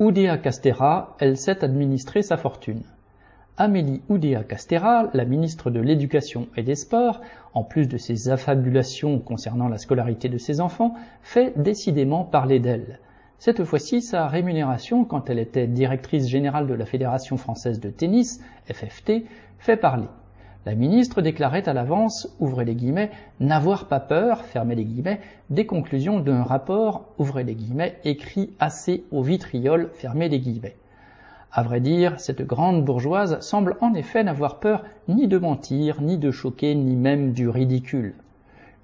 Oudéa Castera, elle sait administrer sa fortune. Amélie Oudéa Castera, la ministre de l'Éducation et des Sports, en plus de ses affabulations concernant la scolarité de ses enfants, fait décidément parler d'elle. Cette fois-ci, sa rémunération, quand elle était directrice générale de la Fédération française de tennis, FFT, fait parler. La ministre déclarait à l'avance, ouvrez les guillemets, n'avoir pas peur, fermez les guillemets, des conclusions d'un rapport, ouvrez les guillemets, écrit assez au vitriol, fermez les guillemets. À vrai dire, cette grande bourgeoise semble en effet n'avoir peur ni de mentir, ni de choquer, ni même du ridicule.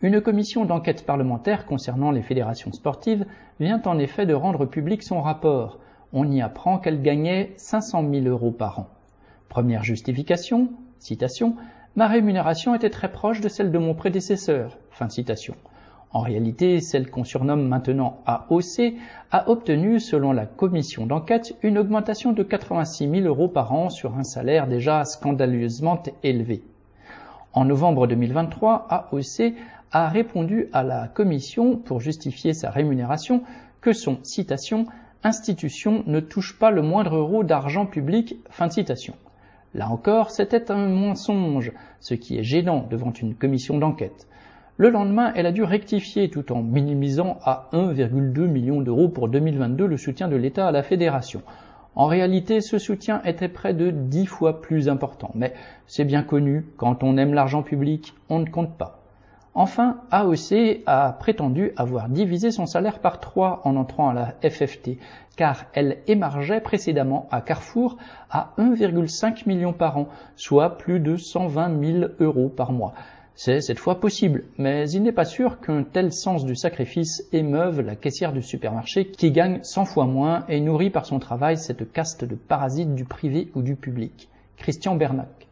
Une commission d'enquête parlementaire concernant les fédérations sportives vient en effet de rendre public son rapport. On y apprend qu'elle gagnait 500 000 euros par an. Première justification, citation, ma rémunération était très proche de celle de mon prédécesseur. En réalité, celle qu'on surnomme maintenant AOC a obtenu, selon la commission d'enquête, une augmentation de 86 000 euros par an sur un salaire déjà scandaleusement élevé. En novembre 2023, AOC a répondu à la commission pour justifier sa rémunération que son citation institution ne touche pas le moindre euro d'argent public. Là encore, c'était un mensonge, ce qui est gênant devant une commission d'enquête. Le lendemain, elle a dû rectifier tout en minimisant à 1,2 million d'euros pour 2022 le soutien de l'État à la fédération. En réalité, ce soutien était près de dix fois plus important. Mais c'est bien connu, quand on aime l'argent public, on ne compte pas. Enfin, AOC a prétendu avoir divisé son salaire par trois en entrant à la FFT, car elle émargeait précédemment à Carrefour à 1,5 million par an, soit plus de 120 000 euros par mois. C'est cette fois possible, mais il n'est pas sûr qu'un tel sens du sacrifice émeuve la caissière du supermarché qui gagne 100 fois moins et nourrit par son travail cette caste de parasites du privé ou du public. Christian Bernac.